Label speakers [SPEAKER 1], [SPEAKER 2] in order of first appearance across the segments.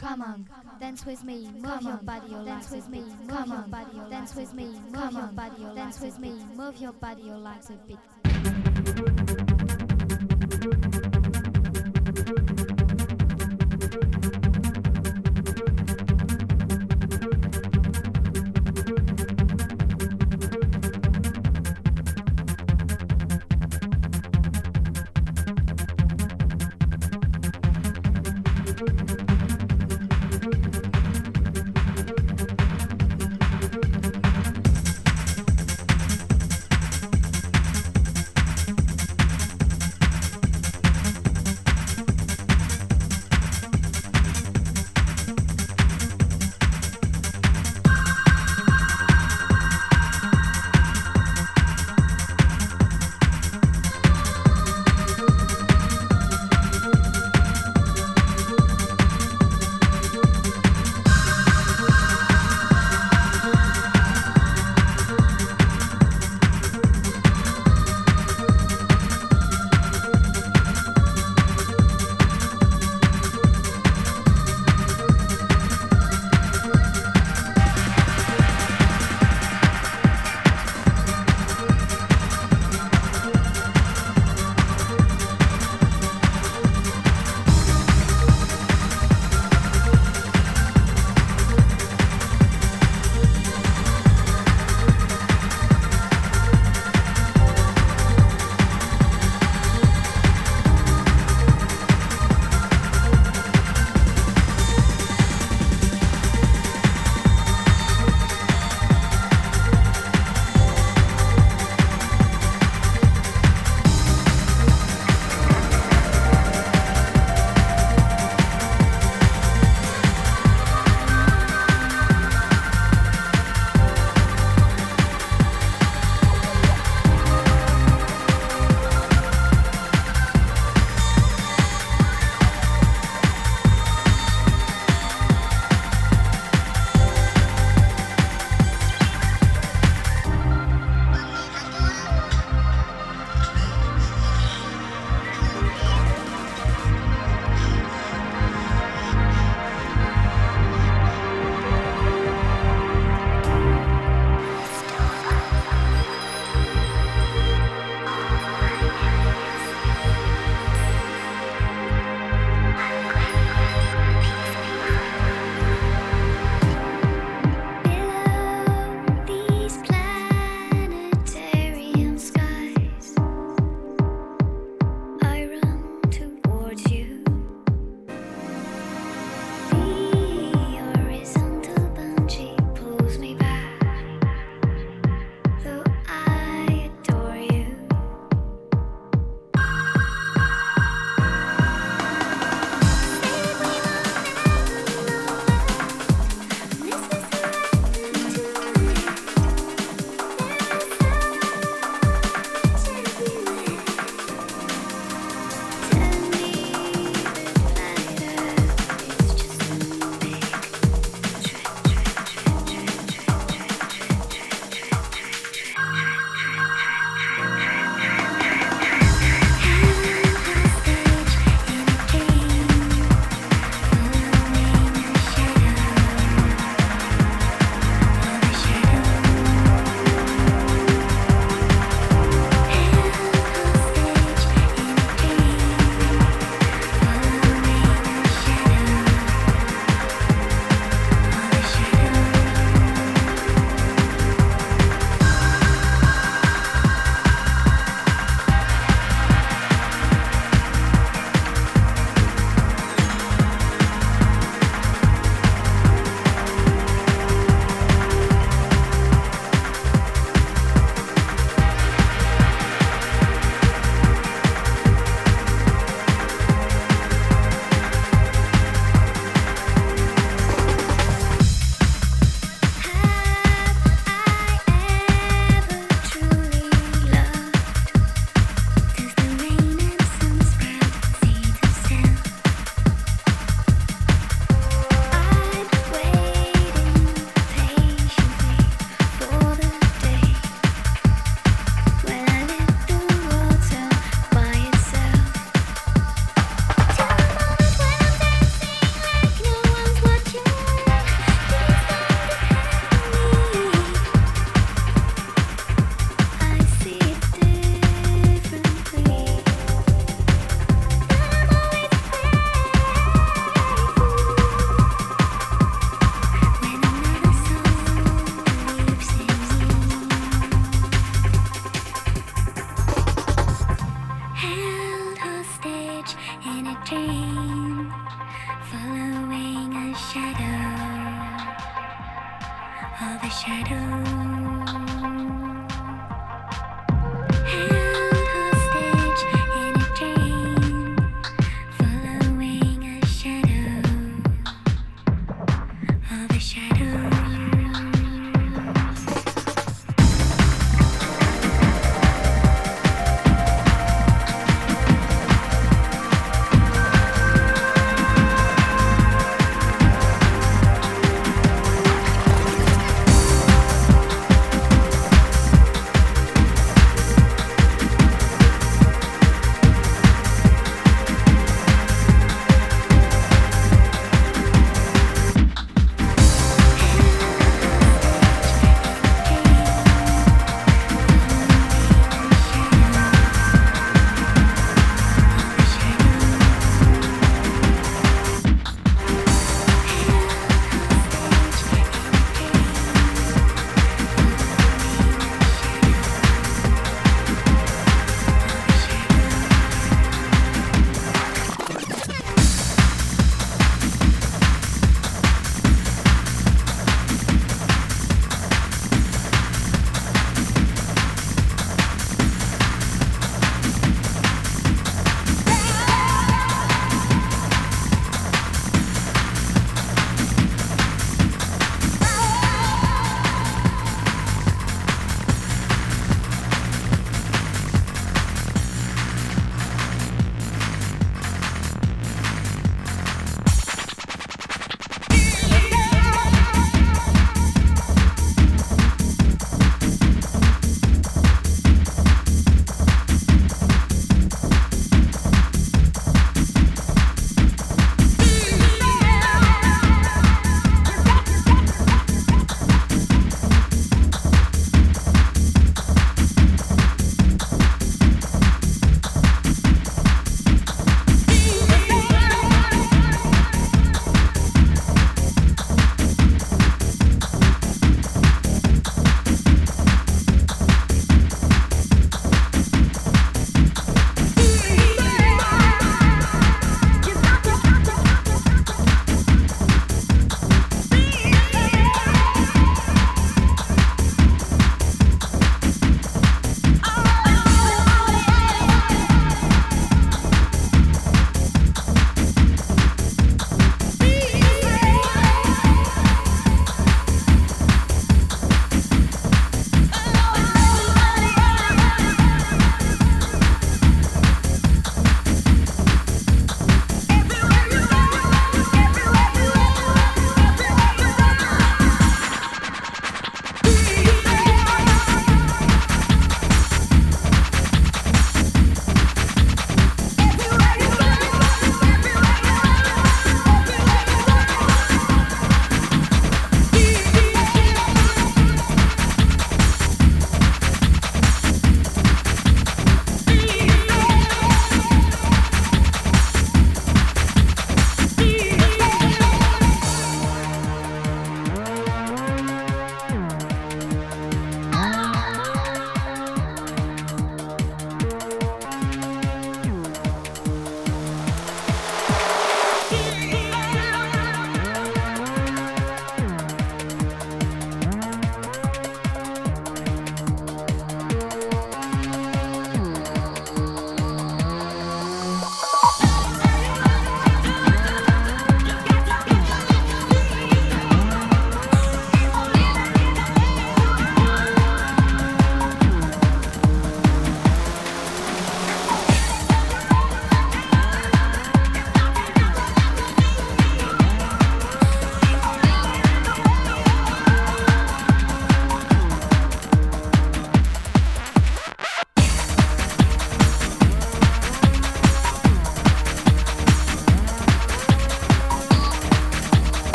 [SPEAKER 1] come on, dance with me, move your body, your dance with me, come on, body, your dance with me, move your body, your dance with me, move your body, your legs a bit.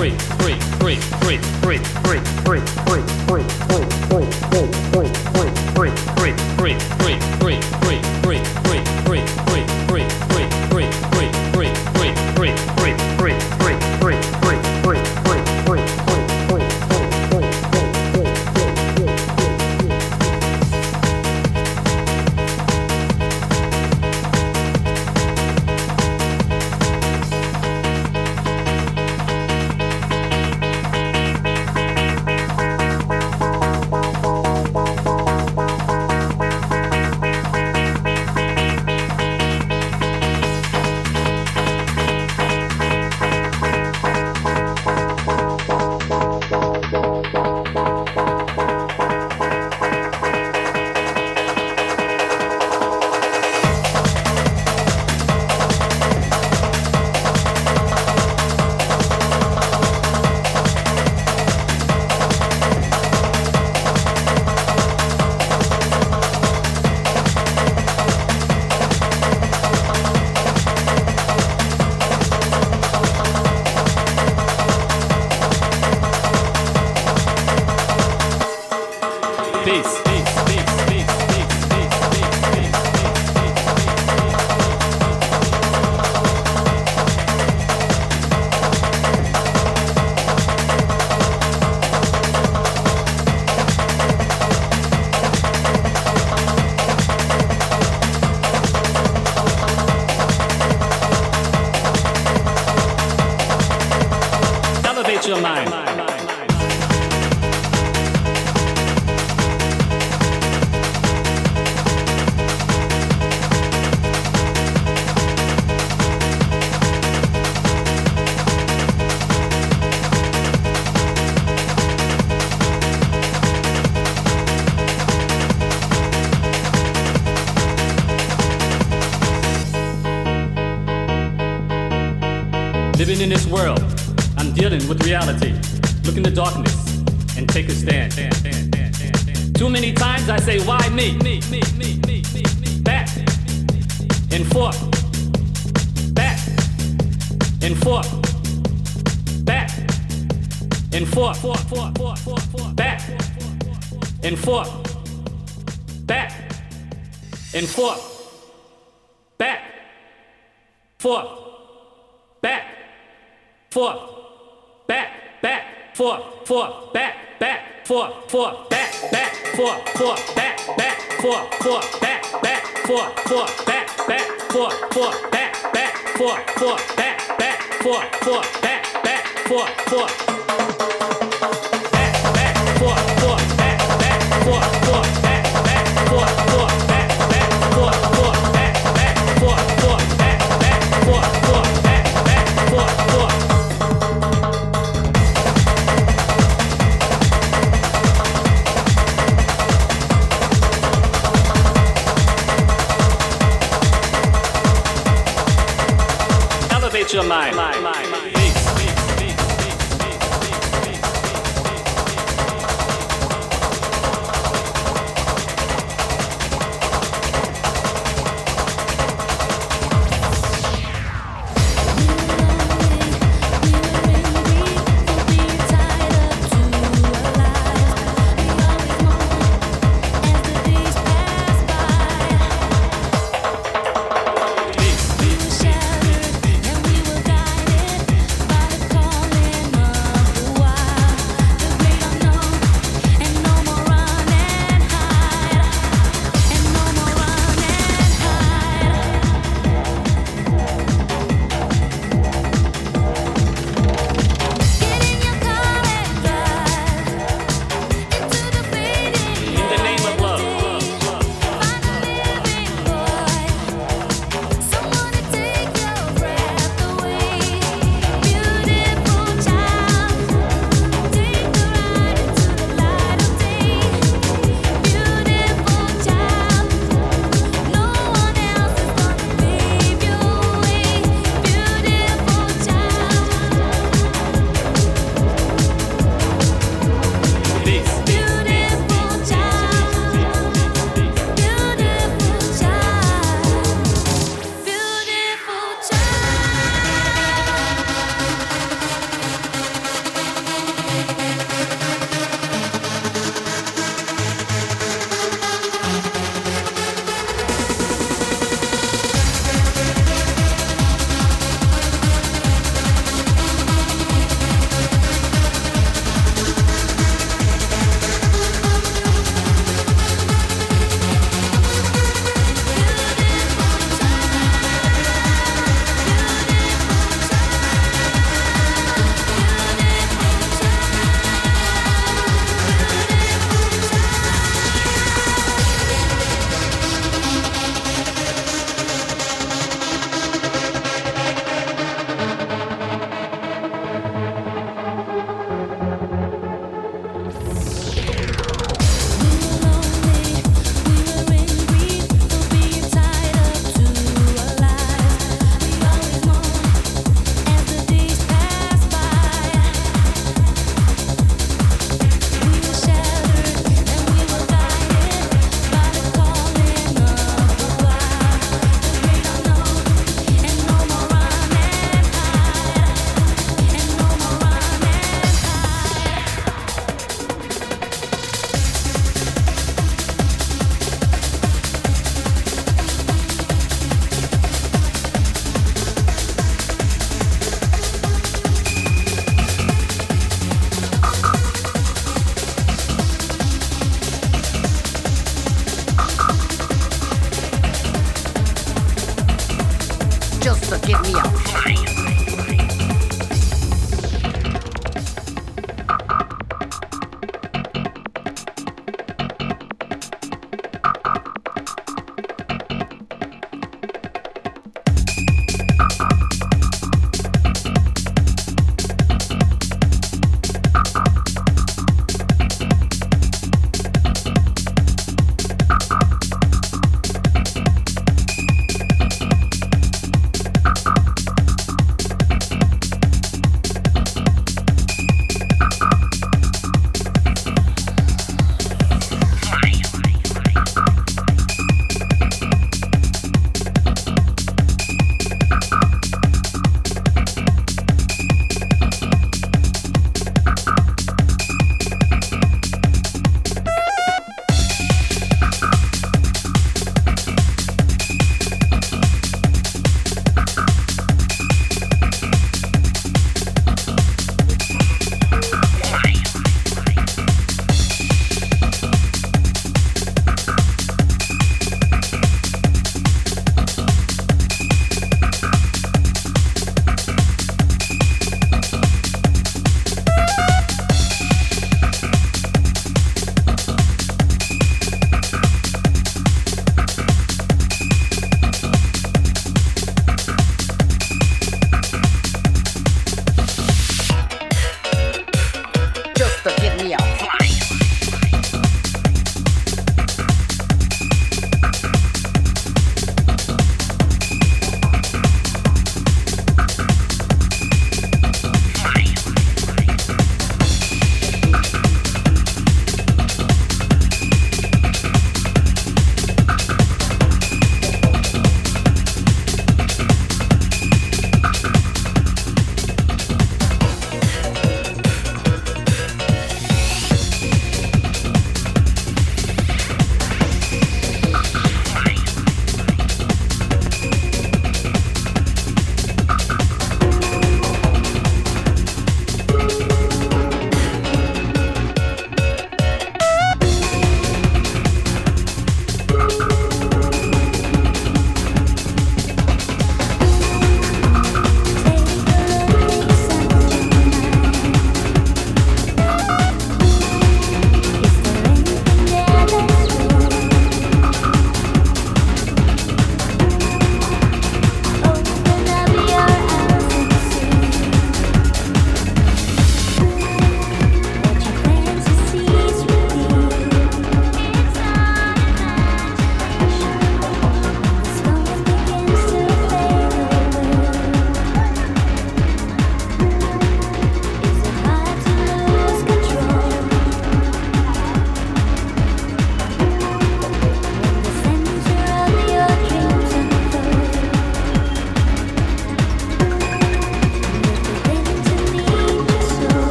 [SPEAKER 2] free, free, free, free, free. Get your mind. Living in this world dealing with reality. Look in the darkness and take a stand. Too many times I say, why me? Back and forth. Back and forth. Back and forth. Back and forth. Back and forth. Back. Forth. Back. Forth four, four, back, back, four, four, back, back, four, four, back, back, four, four, back, back, four, four, back, back, four, four, back, back, four, four, back, back, four, four, back, back, four, four.
[SPEAKER 3] just to give me a prize.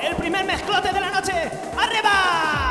[SPEAKER 4] el primer mezclote de la noche. ¡Arriba!